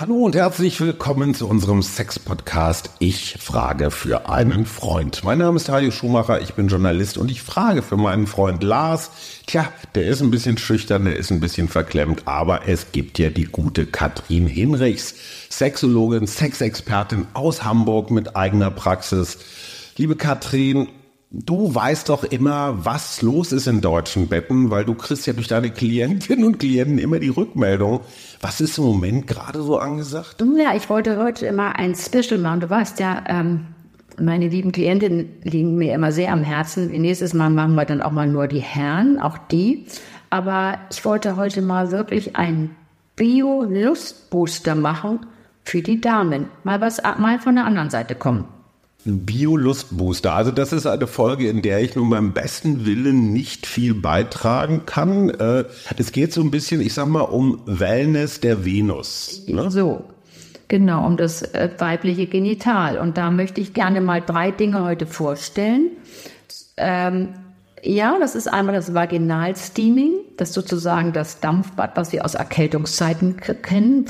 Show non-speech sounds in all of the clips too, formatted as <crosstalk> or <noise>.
Hallo und herzlich willkommen zu unserem Sex-Podcast Ich frage für einen Freund. Mein Name ist Hajo Schumacher, ich bin Journalist und ich frage für meinen Freund Lars. Tja, der ist ein bisschen schüchtern, der ist ein bisschen verklemmt, aber es gibt ja die gute Katrin Hinrichs, Sexologin, Sexexpertin aus Hamburg mit eigener Praxis. Liebe Katrin, Du weißt doch immer, was los ist in deutschen Betten, weil du kriegst ja durch deine Klientinnen und Klienten immer die Rückmeldung. Was ist im Moment gerade so angesagt? Ja, ich wollte heute immer ein Special machen. Du weißt ja, ähm, meine lieben Klientinnen liegen mir immer sehr am Herzen. Nächstes Mal machen wir dann auch mal nur die Herren, auch die. Aber ich wollte heute mal wirklich einen Bio-Lustbooster machen für die Damen. Mal was, mal von der anderen Seite kommen. Bio-Lustbooster. Also das ist eine Folge, in der ich nun beim besten Willen nicht viel beitragen kann. Äh, es geht so ein bisschen, ich sag mal, um Wellness der Venus. Ne? So, genau, um das äh, weibliche Genital. Und da möchte ich gerne mal drei Dinge heute vorstellen. Ähm, ja, das ist einmal das Vaginalsteaming, das sozusagen das Dampfbad, was wir aus Erkältungszeiten kennen,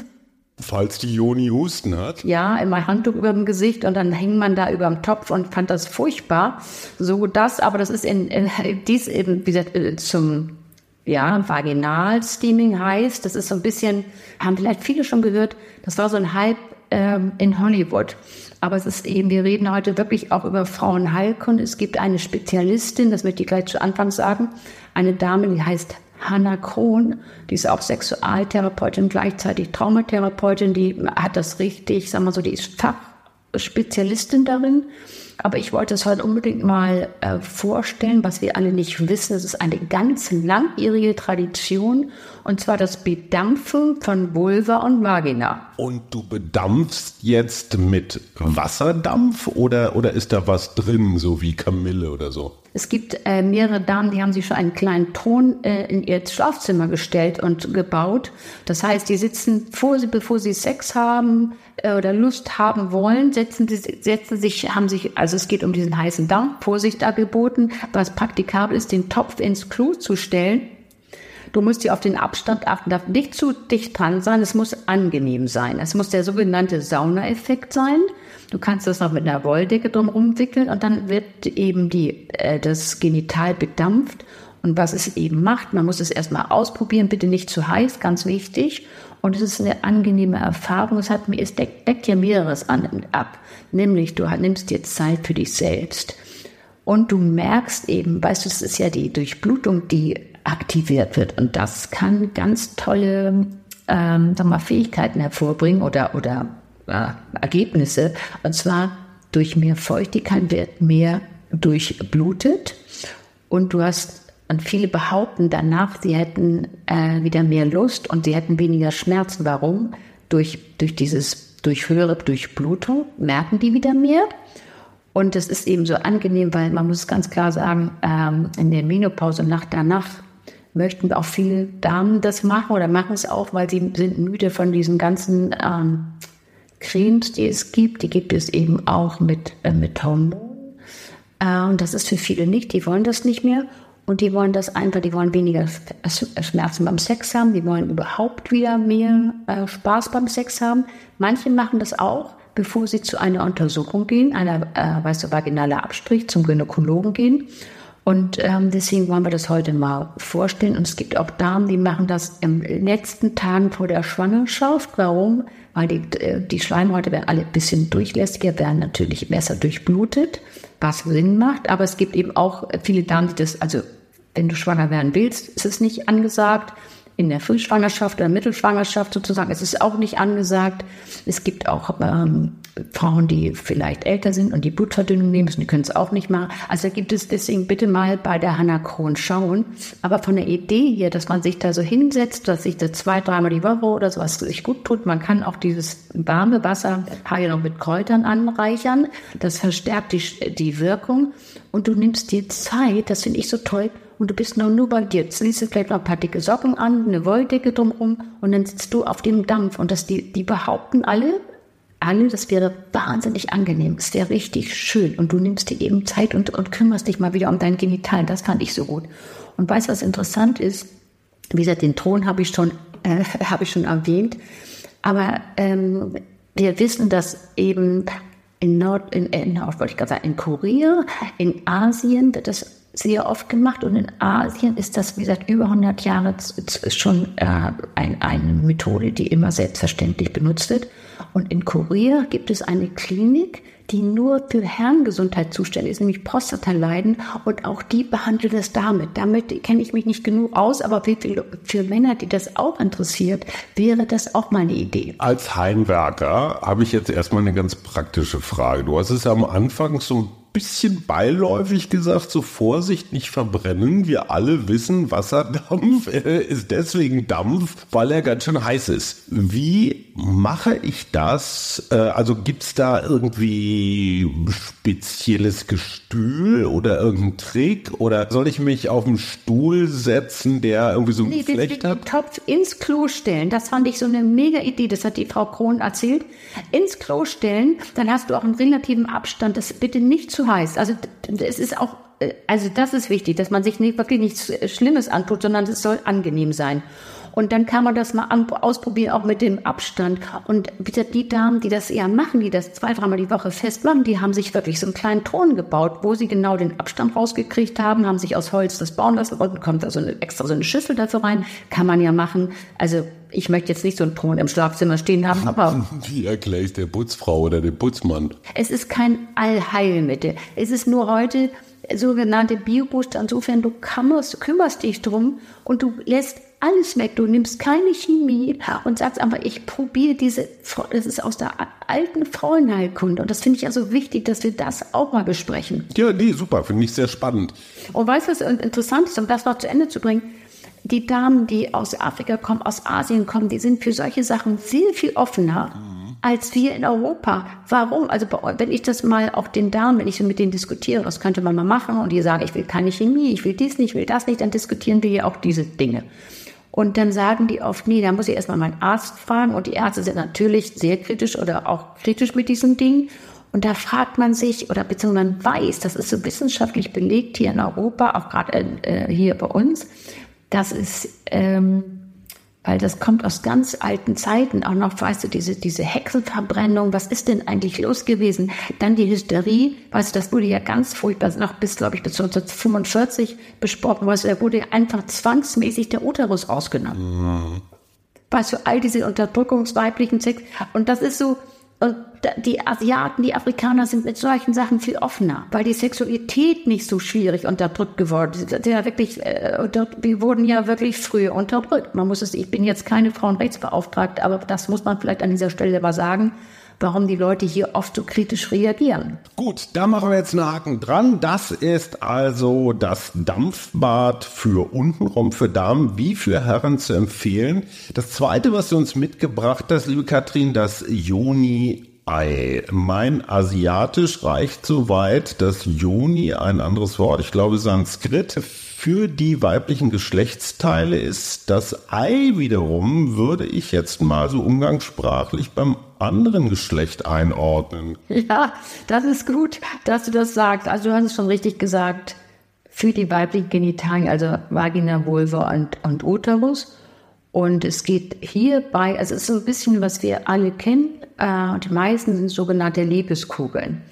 Falls die Joni Husten hat. Ja, immer Handtuch über dem Gesicht und dann hängt man da über dem Topf und fand das furchtbar. So das, aber das ist in, in dies eben, wie gesagt, äh, zum ja, Vaginalsteaming heißt, das ist so ein bisschen, haben vielleicht viele schon gehört, das war so ein Hype ähm, in Hollywood. Aber es ist eben, wir reden heute wirklich auch über Frauenheilkunde. Es gibt eine Spezialistin, das möchte ich gleich zu Anfang sagen, eine Dame, die heißt Hanna Krohn, die ist auch Sexualtherapeutin, gleichzeitig Traumatherapeutin, die hat das richtig, sagen wir so, die ist Fachspezialistin darin. Aber ich wollte es heute unbedingt mal äh, vorstellen, was wir alle nicht wissen. Es ist eine ganz langjährige Tradition und zwar das Bedampfen von Vulva und Vagina. Und du bedampfst jetzt mit Wasserdampf oder, oder ist da was drin, so wie Kamille oder so? Es gibt äh, mehrere Damen, die haben sich schon einen kleinen Ton äh, in ihr Schlafzimmer gestellt und gebaut. Das heißt, die sitzen vor bevor sie Sex haben äh, oder Lust haben wollen, setzen, setzen sich, haben sich, also es geht um diesen heißen Dampf, Vorsicht da geboten, was praktikabel ist, den Topf ins Klo zu stellen Du musst hier auf den Abstand achten, darf nicht zu dicht dran sein, es muss angenehm sein. Es muss der sogenannte Saunaeffekt sein. Du kannst das noch mit einer Wolldecke drum wickeln und dann wird eben die, äh, das Genital bedampft. Und was es eben macht, man muss es erstmal ausprobieren, bitte nicht zu heiß, ganz wichtig. Und es ist eine angenehme Erfahrung. Es, hat, es deckt, deckt ja mehreres an, ab. Nämlich, du nimmst dir Zeit für dich selbst. Und du merkst eben, weißt du, es ist ja die Durchblutung, die aktiviert wird. Und das kann ganz tolle ähm, sag mal, Fähigkeiten hervorbringen oder, oder Ergebnisse. Und zwar durch mehr Feuchtigkeit wird mehr durchblutet. Und du hast, und viele behaupten danach, sie hätten äh, wieder mehr Lust und sie hätten weniger Schmerzen. Warum? Durch, durch dieses, durch höhere Durchblutung merken die wieder mehr. Und das ist eben so angenehm, weil man muss ganz klar sagen, ähm, in der Menopause Nacht danach möchten auch viele Damen das machen oder machen es auch, weil sie sind müde von diesen ganzen ähm, Cremes, die es gibt. Die gibt es eben auch mit, äh, mit Hormonen. Äh, und das ist für viele nicht. Die wollen das nicht mehr. Und die wollen das einfach, die wollen weniger Schmerzen beim Sex haben. Die wollen überhaupt wieder mehr äh, Spaß beim Sex haben. Manche machen das auch, bevor sie zu einer Untersuchung gehen, einer, äh, weißt du, vaginale Abstrich zum Gynäkologen gehen. Und ähm, deswegen wollen wir das heute mal vorstellen. Und es gibt auch Damen, die machen das im letzten Tagen vor der Schwangerschaft. Warum? Weil die, äh, die Schleimhäute werden alle ein bisschen durchlässiger, werden natürlich besser durchblutet, was Sinn macht. Aber es gibt eben auch viele Damen, die das, also wenn du schwanger werden willst, ist es nicht angesagt in der Frühschwangerschaft oder Mittelschwangerschaft sozusagen. Es ist auch nicht angesagt. Es gibt auch ähm, Frauen, die vielleicht älter sind und die Blutverdünnung nehmen müssen, die können es auch nicht machen. Also gibt es deswegen bitte mal bei der Hannah Kron schauen. Aber von der Idee hier, dass man sich da so hinsetzt, dass sich das zwei, dreimal die Woche oder sowas sich gut tut, man kann auch dieses warme Wasser hier noch mit Kräutern anreichern. Das verstärkt die, die Wirkung. Und du nimmst dir Zeit, das finde ich so toll, und du bist noch nur bei dir. Jetzt ziehst du vielleicht noch ein paar dicke Socken an, eine Wolldecke drumherum und dann sitzt du auf dem Dampf. Und das, die, die behaupten alle, alle, das wäre wahnsinnig angenehm, es wäre richtig schön und du nimmst dir eben Zeit und, und kümmerst dich mal wieder um dein Genital. Das fand ich so gut. Und weißt was interessant ist? Wie gesagt, den Ton habe ich schon, äh, <laughs> habe ich schon erwähnt. Aber ähm, wir wissen, dass eben in Nord, in, in Nord, wollte ich gerade sagen, in Korea, in Asien wird das sehr oft gemacht und in Asien ist das, wie gesagt, über 100 Jahre schon äh, ein, eine Methode, die immer selbstverständlich benutzt wird. Und in Korea gibt es eine Klinik, die nur für Herrengesundheit zuständig ist, nämlich Prostata-Leiden. Und auch die behandelt es damit. Damit kenne ich mich nicht genug aus, aber für, für Männer, die das auch interessiert, wäre das auch mal eine Idee. Als Heimwerker habe ich jetzt erstmal eine ganz praktische Frage. Du hast es am Anfang so ein bisschen beiläufig gesagt, so Vorsicht, nicht verbrennen. Wir alle wissen, Wasserdampf <laughs> ist deswegen Dampf, weil er ganz schön heiß ist. Wie mache ich das? Äh, also gibt's da irgendwie spezielles Gestühl oder irgendeinen Trick? Oder soll ich mich auf einen Stuhl setzen, der irgendwie so ein nee, Geflecht hat? Den Topf ins Klo stellen, das fand ich so eine mega Idee, das hat die Frau Krohn erzählt. Ins Klo stellen, dann hast du auch einen relativen Abstand, das bitte nicht zu heiß. Also es ist auch, äh, also das ist wichtig, dass man sich nicht, wirklich nichts Schlimmes antut, sondern es soll angenehm sein. Und dann kann man das mal ausprobieren, auch mit dem Abstand. Und bitte die Damen, die das eher machen, die das zwei, dreimal die Woche festmachen, die haben sich wirklich so einen kleinen Thron gebaut, wo sie genau den Abstand rausgekriegt haben, haben sich aus Holz das bauen lassen und kommt da so eine, extra so eine Schüssel dafür rein. Kann man ja machen. Also ich möchte jetzt nicht so einen Thron im Schlafzimmer stehen haben, aber. <laughs> Wie erkläre ich der Putzfrau oder dem Putzmann? Es ist kein Allheilmittel. Es ist nur heute sogenannte Biobooster. Insofern, du kümmerst, kümmerst dich drum und du lässt alles weg. Du nimmst keine Chemie und sagst einfach, ich probiere diese, das ist aus der alten Frauenheilkunde. Und das finde ich also wichtig, dass wir das auch mal besprechen. Ja, nee, super, finde ich sehr spannend. Und weißt du, was interessant ist, um das noch zu Ende zu bringen? Die Damen, die aus Afrika kommen, aus Asien kommen, die sind für solche Sachen sehr viel offener. Mhm als wir in Europa. Warum? Also wenn ich das mal auch den Damen, wenn ich mit denen diskutiere, was könnte man mal machen und die sagen, ich will keine Chemie, ich will dies nicht, ich will das nicht, dann diskutieren wir ja auch diese Dinge. Und dann sagen die oft, nee, da muss ich erstmal meinen Arzt fragen. Und die Ärzte sind natürlich sehr kritisch oder auch kritisch mit diesen Dingen. Und da fragt man sich, oder beziehungsweise man weiß, das ist so wissenschaftlich belegt hier in Europa, auch gerade äh, hier bei uns, dass es ähm, weil das kommt aus ganz alten Zeiten, auch noch, weißt du, diese, diese Hexenverbrennung, was ist denn eigentlich los gewesen? Dann die Hysterie, weißt du, das wurde ja ganz furchtbar, noch bis, glaube ich, bis 1945 besprochen, weißt du, da wurde einfach zwangsmäßig der Uterus ausgenommen. Mhm. Weißt du, all diese Unterdrückungsweiblichen Sex, und das ist so, die Asiaten, die Afrikaner sind mit solchen Sachen viel offener, weil die Sexualität nicht so schwierig unterdrückt geworden ist. Ja wirklich, äh, wir wurden ja wirklich früh unterdrückt. Man muss es, ich bin jetzt keine Frauenrechtsbeauftragte, aber das muss man vielleicht an dieser Stelle mal sagen warum die Leute hier oft so kritisch reagieren. Gut, da machen wir jetzt einen Haken dran. Das ist also das Dampfbad für untenrum für Damen wie für Herren zu empfehlen. Das zweite, was du uns mitgebracht hast, liebe Katrin, das Joni Ei. Mein Asiatisch reicht so weit, dass Joni ein anderes Wort, ich glaube Sanskrit, für die weiblichen Geschlechtsteile ist. Das Ei wiederum würde ich jetzt mal so umgangssprachlich beim anderen Geschlecht einordnen. Ja, das ist gut, dass du das sagst. Also du hast es schon richtig gesagt. Für die weiblichen Genitalien, also Vagina, Vulva und, und Uterus. Und es geht hierbei, also es ist so ein bisschen, was wir alle kennen. Äh, die meisten sind sogenannte Liebeskugeln.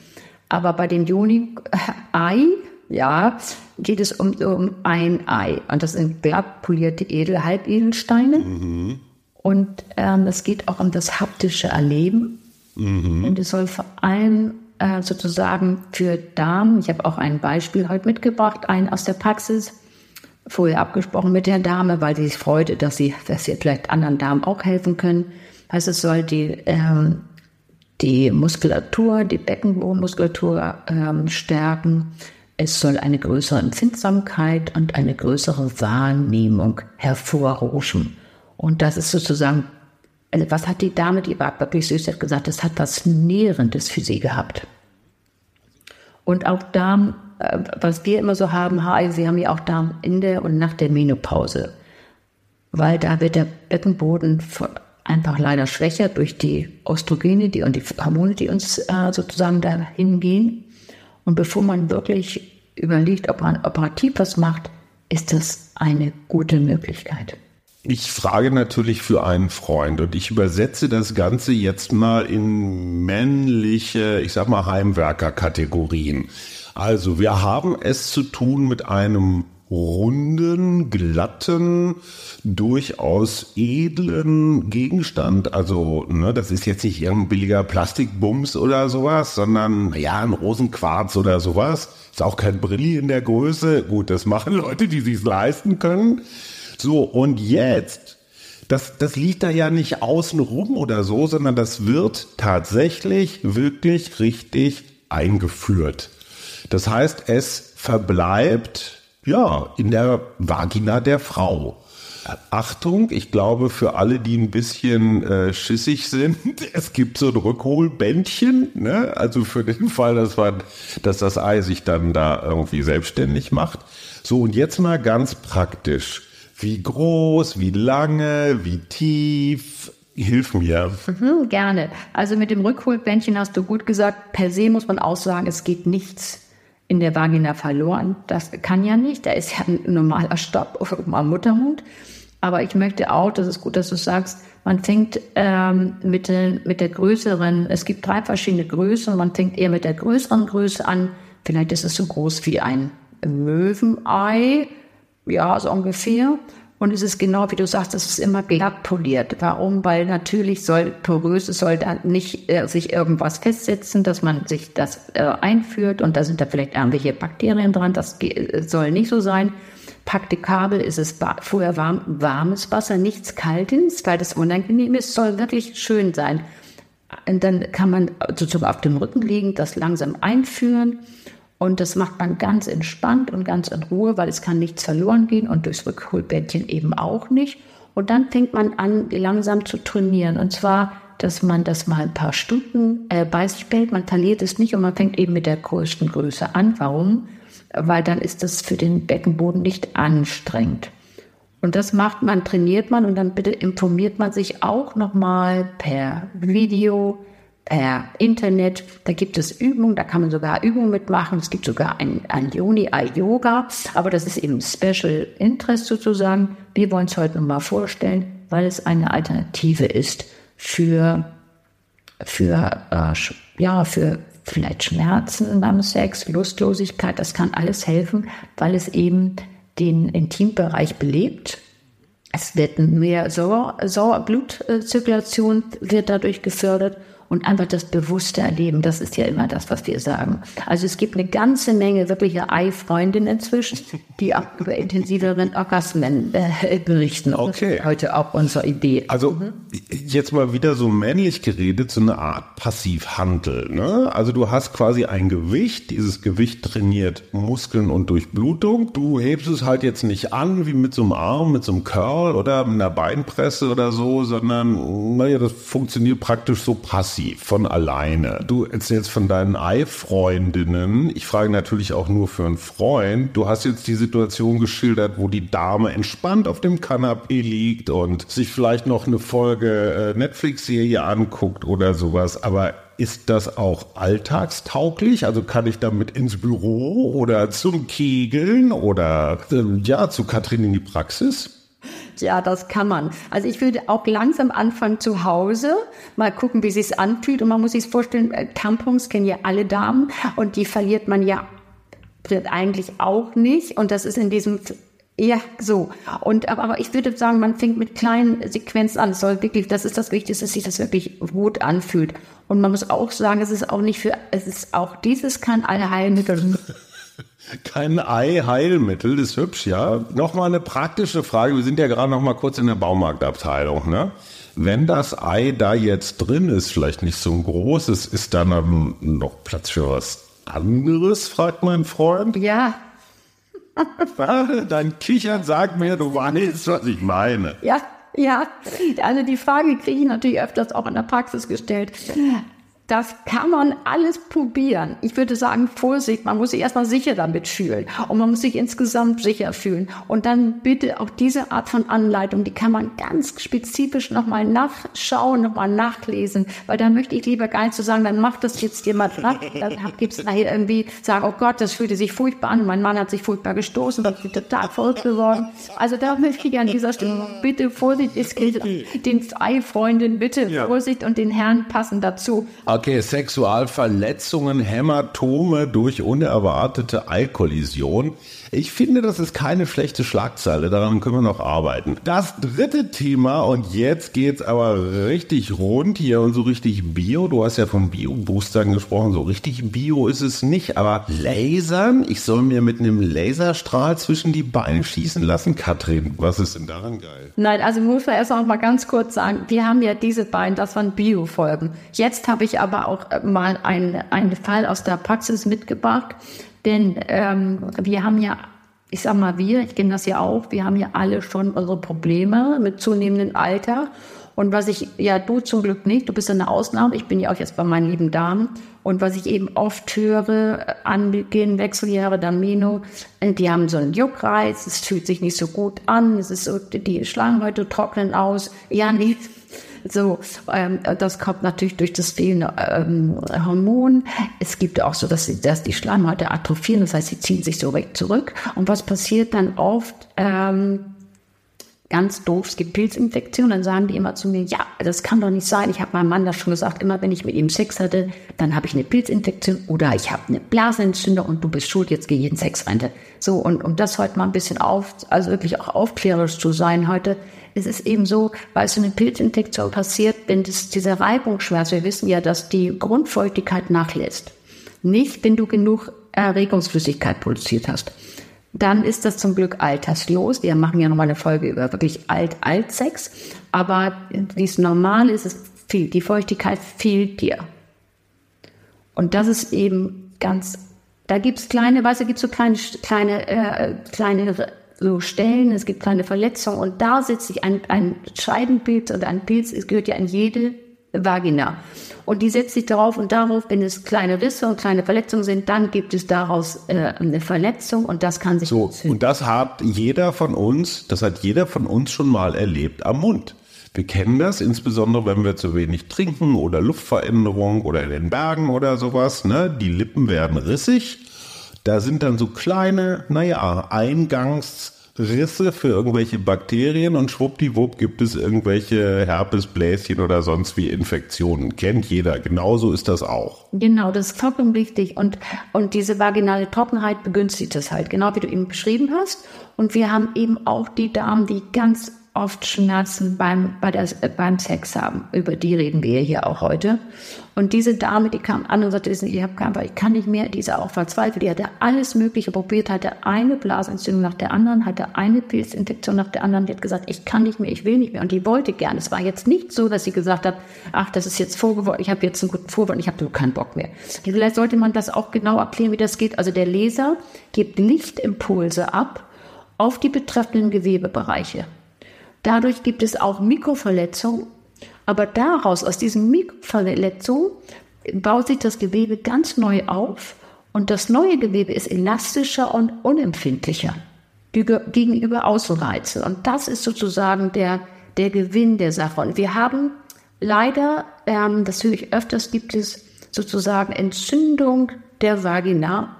Aber bei dem Juni-Ei, ja, geht es um, um ein Ei. Und das sind glatt polierte Edel, Halbedelsteine. Mhm. Und ähm, es geht auch um das haptische Erleben. Mhm. Und es soll vor allem äh, sozusagen für Damen, ich habe auch ein Beispiel heute mitgebracht, einen aus der Praxis, vorher abgesprochen mit der Dame, weil sie sich freute, dass sie, dass sie vielleicht anderen Damen auch helfen können. Heißt, es soll die, ähm, die Muskulatur, die Beckenbodenmuskulatur ähm, stärken. Es soll eine größere Empfindsamkeit und eine größere Wahrnehmung hervorrufen. Und das ist sozusagen, also was hat die Dame, die war wirklich süß, hat gesagt, das hat was Nährendes für sie gehabt. Und auch Damen, äh, was wir immer so haben, sie haben ja auch Damen in der und nach der Menopause. Weil da wird der Beckenboden einfach leider schwächer durch die Östrogene die, und die Hormone, die uns äh, sozusagen dahin gehen. Und bevor man wirklich überlegt, ob man operativ was macht, ist das eine gute Möglichkeit. Ich frage natürlich für einen Freund und ich übersetze das Ganze jetzt mal in männliche, ich sag mal Heimwerker-Kategorien. Also wir haben es zu tun mit einem runden, glatten, durchaus edlen Gegenstand. Also, ne, das ist jetzt nicht irgendein billiger Plastikbums oder sowas, sondern, ja, ein Rosenquarz oder sowas. Ist auch kein Brilli in der Größe. Gut, das machen Leute, die sich's leisten können. So, und jetzt, das, das liegt da ja nicht außen rum oder so, sondern das wird tatsächlich wirklich richtig eingeführt. Das heißt, es verbleibt ja, in der Vagina der Frau. Achtung, ich glaube für alle, die ein bisschen äh, schissig sind, <laughs> es gibt so ein Rückholbändchen, ne? also für den <laughs> Fall, dass, man, dass das Ei sich dann da irgendwie selbstständig macht. So, und jetzt mal ganz praktisch. Wie groß, wie lange, wie tief? Hilf mir. Mhm, gerne. Also mit dem Rückholbändchen hast du gut gesagt, per se muss man auch sagen, es geht nichts in der Vagina verloren. Das kann ja nicht. Da ist ja ein normaler Stopp am Muttermund. Aber ich möchte auch, das ist gut, dass du sagst, man fängt ähm, mit, mit der größeren, es gibt drei verschiedene Größen, man fängt eher mit der größeren Größe an. Vielleicht ist es so groß wie ein Möwenei, ja, so ungefähr. Und es ist genau wie du sagst, es ist immer glatt poliert. Warum? Weil natürlich soll porös, es soll da nicht äh, sich irgendwas festsetzen, dass man sich das äh, einführt und da sind da vielleicht irgendwelche Bakterien dran. Das äh, soll nicht so sein. Praktikabel ist es vorher warm, warmes Wasser, nichts Kaltes, weil das unangenehm ist, soll wirklich schön sein. Und dann kann man sozusagen auf dem Rücken liegen, das langsam einführen und das macht man ganz entspannt und ganz in Ruhe, weil es kann nichts verloren gehen und durchs Rückholbettchen eben auch nicht. Und dann fängt man an, langsam zu trainieren. Und zwar, dass man das mal ein paar Stunden äh, bei sich behält. Man verliert es nicht und man fängt eben mit der größten Größe an. Warum? Weil dann ist das für den Beckenboden nicht anstrengend. Und das macht man, trainiert man und dann bitte informiert man sich auch nochmal per Video, per Internet. Da gibt es Übungen, da kann man sogar Übungen mitmachen. Es gibt sogar ein, ein Yoni Yoga, aber das ist eben Special Interest sozusagen. Wir wollen es heute nochmal vorstellen, weil es eine Alternative ist für, für, äh, ja, für vielleicht Schmerzen beim Sex, Lustlosigkeit. Das kann alles helfen, weil es eben den Intimbereich belebt. Es wird mehr Sauer, Sauerblutzirkulation wird dadurch gefördert und einfach das bewusste Erleben. Das ist ja immer das, was wir sagen. Also es gibt eine ganze Menge wirkliche Ei-Freundinnen inzwischen, die auch über intensiveren Orgasmen äh, berichten. Okay. Heute auch unsere Idee. Also mhm. jetzt mal wieder so männlich geredet, so eine Art Passivhandel. Ne? Also du hast quasi ein Gewicht, dieses Gewicht trainiert Muskeln und Durchblutung. Du hebst es halt jetzt nicht an wie mit so einem Arm, mit so einem Curl oder mit einer Beinpresse oder so, sondern naja, das funktioniert praktisch so passiv passiv, von alleine. Du erzählst von deinen Ei-Freundinnen. Ich frage natürlich auch nur für einen Freund. Du hast jetzt die Situation geschildert, wo die Dame entspannt auf dem Kanapee liegt und sich vielleicht noch eine Folge äh, Netflix-Serie anguckt oder sowas. Aber ist das auch alltagstauglich? Also kann ich damit ins Büro oder zum Kegeln oder äh, ja, zu Katrin in die Praxis? Ja, das kann man. Also ich würde auch langsam anfangen zu Hause, mal gucken, wie es anfühlt. Und man muss sich vorstellen, äh, Tampons kennen ja alle Damen und die verliert man ja eigentlich auch nicht. Und das ist in diesem ja, so. Und aber ich würde sagen, man fängt mit kleinen Sequenzen an. Es soll wirklich, das ist das Wichtigste, dass sich das wirklich gut anfühlt. Und man muss auch sagen, es ist auch nicht für, es ist auch dieses kann alle Heilmittel <laughs> kein Ei-Heilmittel, ist hübsch, ja. Nochmal eine praktische Frage. Wir sind ja gerade noch mal kurz in der Baumarktabteilung, ne? Wenn das Ei da jetzt drin ist, vielleicht nicht so ein großes, ist dann noch Platz für was anderes, fragt mein Freund. Ja. <laughs> Dein Kichern sagt mir, du weißt, was ich meine. Ja, ja. Also die Frage kriege ich natürlich öfters auch in der Praxis gestellt. Das kann man alles probieren. Ich würde sagen, Vorsicht, man muss sich erstmal sicher damit fühlen und man muss sich insgesamt sicher fühlen. Und dann bitte auch diese Art von Anleitung, die kann man ganz spezifisch nochmal nachschauen, nochmal nachlesen, weil dann möchte ich lieber gar nicht so sagen, dann macht das jetzt jemand nach. Dann gibt es nachher irgendwie sagen, oh Gott, das fühlte sich furchtbar an, mein Mann hat sich furchtbar gestoßen, das ist total verrückt geworden. Also da möchte ich an dieser Stelle bitte Vorsicht, es gilt den zwei Freundinnen, bitte ja. Vorsicht und den Herrn passen dazu. Okay, Sexualverletzungen, Hämatome durch unerwartete Alkoholisation. Ich finde, das ist keine schlechte Schlagzeile, daran können wir noch arbeiten. Das dritte Thema, und jetzt geht's aber richtig rund hier und so richtig Bio. Du hast ja von Bio-Boostern gesprochen, so richtig Bio ist es nicht, aber Lasern, ich soll mir mit einem Laserstrahl zwischen die Beine schießen lassen. Katrin, was ist denn daran geil? Nein, also muss man erst noch mal ganz kurz sagen, wir haben ja diese beiden, das waren Bio-Folgen. Jetzt habe ich aber auch mal einen, Fall aus der Praxis mitgebracht, denn ähm, wir haben ja, ich sag mal wir, ich kenne das ja auch, wir haben ja alle schon unsere Probleme mit zunehmendem Alter. Und was ich, ja, du zum Glück nicht, du bist eine Ausnahme, ich bin ja auch jetzt bei meinen lieben Damen. Und was ich eben oft höre, angehen Wechseljahre, dann Mino, die haben so einen Juckreiz, es fühlt sich nicht so gut an, es ist so, die Schlangenhäute trocknen aus. Ja, nee, so, ähm, das kommt natürlich durch das fehlende ähm, Hormon. Es gibt auch so, dass, sie, dass die Schleimhäute atrophieren, das heißt, sie ziehen sich so weg zurück. Und was passiert dann oft? Ähm, ganz doof, es gibt Pilzinfektionen, dann sagen die immer zu mir, ja, das kann doch nicht sein. Ich habe meinem Mann das schon gesagt, immer wenn ich mit ihm Sex hatte, dann habe ich eine Pilzinfektion oder ich habe eine Blasenentzündung und du bist schuld, jetzt geh jeden Sex rein. So, und um das heute mal ein bisschen auf, also wirklich auch aufklärerisch zu sein heute, es ist eben so, weil so eine Pilzinfektion passiert, wenn das, dieser Reibungsschmerz, wir wissen ja, dass die Grundfeuchtigkeit nachlässt. Nicht, wenn du genug Erregungsflüssigkeit produziert hast. Dann ist das zum Glück alterslos. Wir machen ja nochmal eine Folge über wirklich Alt-Alt-Sex. Aber wie es normal ist, es fehlt, die Feuchtigkeit fehlt dir. Und das ist eben ganz, da gibt's kleine, weißt du, gibt's so kleine, kleine, äh, kleine so Stellen, es gibt kleine Verletzungen und da sitzt sich ein, ein Scheidenpilz oder ein Pilz, es gehört ja in jede Vagina. Und die setzt sich darauf und darauf, wenn es kleine Risse und kleine Verletzungen sind, dann gibt es daraus äh, eine Verletzung und das kann sich so entzünden. und das hat jeder von uns, das hat jeder von uns schon mal erlebt am Mund. Wir kennen das, insbesondere wenn wir zu wenig trinken oder Luftveränderung oder in den Bergen oder sowas. Ne? Die Lippen werden rissig da sind dann so kleine, naja, Eingangsrisse für irgendwelche Bakterien und schwuppdiwupp gibt es irgendwelche Herpesbläschen oder sonst wie Infektionen. Kennt jeder. Genauso ist das auch. Genau, das ist vollkommen richtig. Und, und diese vaginale Trockenheit begünstigt das halt, genau wie du eben beschrieben hast. Und wir haben eben auch die Damen, die ganz oft Schmerzen beim, bei der, beim Sex haben. Über die reden wir hier auch heute. Und diese Dame, die kam an und sagte, ich habe keinen, ich kann nicht mehr, die ist auch verzweifelt, die hatte alles Mögliche probiert, hatte eine Blasenentzündung nach der anderen, hatte eine Pilzinfektion nach der anderen, die hat gesagt, ich kann nicht mehr, ich will nicht mehr. Und die wollte gerne. Es war jetzt nicht so, dass sie gesagt hat, ach, das ist jetzt vorgeworden, ich habe jetzt einen guten Vorwurf, ich habe keinen Bock mehr. Vielleicht sollte man das auch genau erklären, wie das geht. Also der Leser gibt Lichtimpulse ab auf die betreffenden Gewebebereiche. Dadurch gibt es auch Mikroverletzungen, aber daraus, aus diesen Mikroverletzungen, baut sich das Gewebe ganz neu auf und das neue Gewebe ist elastischer und unempfindlicher gegenüber Außenreizen. Und das ist sozusagen der, der Gewinn der Sache. Und wir haben leider, ähm, das höre ich öfters, gibt es sozusagen Entzündung der Vagina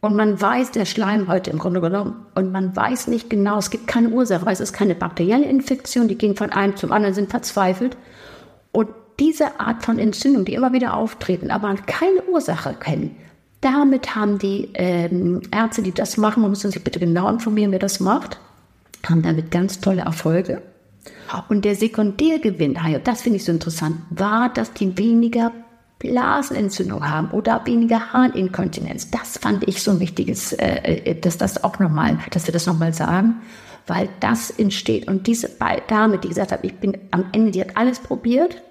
und man weiß, der Schleim heute im Grunde genommen, und man weiß nicht genau, es gibt keine Ursache, weil es ist keine bakterielle Infektion, die gehen von einem zum anderen, sind verzweifelt. Und diese Art von Entzündung, die immer wieder auftreten, aber keine Ursache kennen, damit haben die ähm, Ärzte, die das machen, man muss sich bitte genau informieren, wer das macht, haben damit ganz tolle Erfolge. Und der Sekundärgewinn, das finde ich so interessant, war, dass die weniger Blasenentzündung haben oder weniger Harninkontinenz. Das fand ich so ein wichtiges, äh, äh dass das auch nochmal, dass wir das nochmal sagen, weil das entsteht. Und diese Dame, die gesagt hat, ich bin am Ende, die hat alles probiert.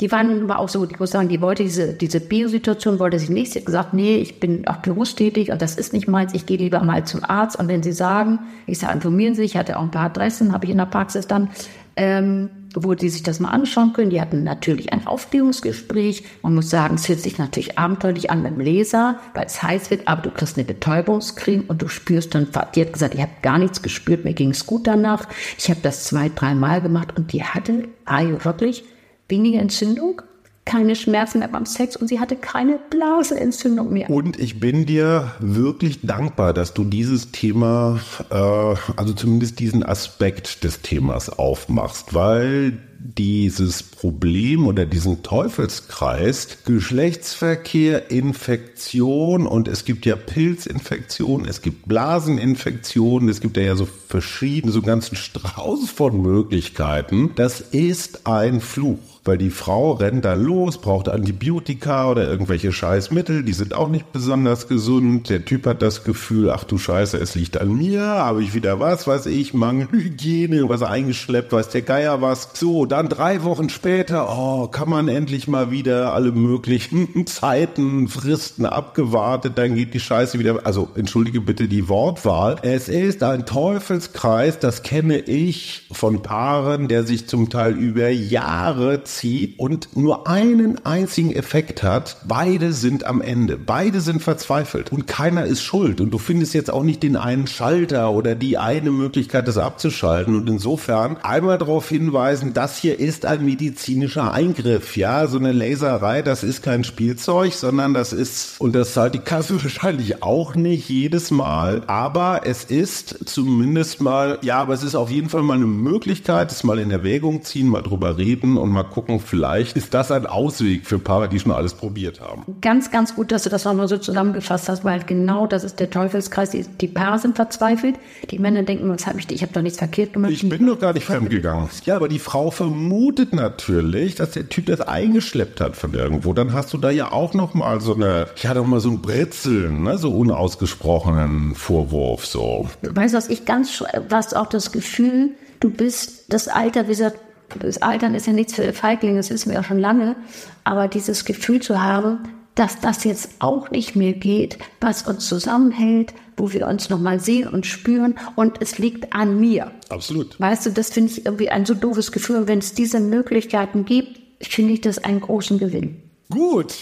Die war nun aber auch so, ich muss sagen, die wollte diese, diese Biosituation wollte sie nicht. Sie hat gesagt, nee, ich bin auch berufstätig und das ist nicht meins. Ich gehe lieber mal zum Arzt. Und wenn Sie sagen, ich sage, informieren Sie ich hatte auch ein paar Adressen, habe ich in der Praxis dann, ähm, wo die sich das mal anschauen können. Die hatten natürlich ein Aufklärungsgespräch. Man muss sagen, es hört sich natürlich abenteuerlich an beim Leser, weil es heiß wird, aber du kriegst eine Betäubungscreme und du spürst dann, die hat gesagt, ich habe gar nichts gespürt, mir ging es gut danach. Ich habe das zwei, dreimal gemacht und die hatte, wirklich, weniger Entzündung keine Schmerzen mehr beim Sex und sie hatte keine Blasenentzündung mehr. Und ich bin dir wirklich dankbar, dass du dieses Thema, äh, also zumindest diesen Aspekt des Themas aufmachst, weil dieses Problem oder diesen Teufelskreis Geschlechtsverkehr, Infektion und es gibt ja Pilzinfektionen, es gibt Blaseninfektionen, es gibt ja so verschiedene, so ganzen Strauß von Möglichkeiten. Das ist ein Fluch weil die Frau rennt da los, braucht Antibiotika oder irgendwelche Scheißmittel, die sind auch nicht besonders gesund. Der Typ hat das Gefühl, ach du Scheiße, es liegt an mir, habe ich wieder was, weiß ich, Mangelhygiene, was eingeschleppt, weiß der Geier was. So, dann drei Wochen später, oh, kann man endlich mal wieder alle möglichen <laughs> Zeiten, Fristen abgewartet, dann geht die Scheiße wieder, also entschuldige bitte die Wortwahl. Es ist ein Teufelskreis, das kenne ich von Paaren, der sich zum Teil über Jahre zieht und nur einen einzigen Effekt hat. Beide sind am Ende. Beide sind verzweifelt und keiner ist schuld. Und du findest jetzt auch nicht den einen Schalter oder die eine Möglichkeit, das abzuschalten. Und insofern einmal darauf hinweisen, das hier ist ein medizinischer Eingriff. Ja, so eine Laserei, das ist kein Spielzeug, sondern das ist, und das zahlt die Kasse <laughs> wahrscheinlich auch nicht jedes Mal. Aber es ist zumindest mal, ja, aber es ist auf jeden Fall mal eine Möglichkeit, es mal in Erwägung ziehen, mal drüber reden und mal gucken, gucken, vielleicht ist das ein Ausweg für Paare, die schon alles probiert haben. Ganz, ganz gut, dass du das nochmal so zusammengefasst hast, weil genau das ist der Teufelskreis. Die, die Paare sind verzweifelt. Die Männer denken, was habe ich, ich habe doch nichts verkehrt gemacht. Ich bin doch gar nicht fremdgegangen. Ja, aber die Frau vermutet natürlich, dass der Typ das eingeschleppt hat von irgendwo. Dann hast du da ja auch noch mal so eine, ich hatte auch mal so ein Brezeln, ne, so unausgesprochenen Vorwurf so. Weißt du, was ich ganz, du hast auch das Gefühl, du bist das Alter, wie gesagt, das Altern ist ja nichts für Feiglinge, das wissen wir ja schon lange, aber dieses Gefühl zu haben, dass das jetzt auch nicht mehr geht, was uns zusammenhält, wo wir uns nochmal sehen und spüren und es liegt an mir. Absolut. Weißt du, das finde ich irgendwie ein so doofes Gefühl. Wenn es diese Möglichkeiten gibt, finde ich das einen großen Gewinn. Gut,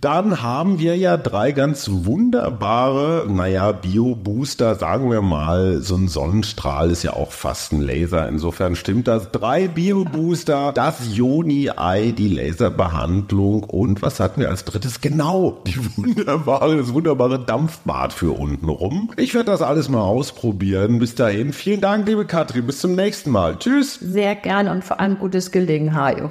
dann haben wir ja drei ganz wunderbare, naja, Bio-Booster, sagen wir mal, so ein Sonnenstrahl ist ja auch fast ein Laser. Insofern stimmt das. Drei Bio-Booster, das Joni-Ei, die Laserbehandlung und was hatten wir als drittes? Genau, die wunderbare, das wunderbare Dampfbad für unten rum. Ich werde das alles mal ausprobieren. Bis dahin, vielen Dank, liebe Katrin. Bis zum nächsten Mal. Tschüss. Sehr gerne und vor allem gutes Gelingen, Hajo.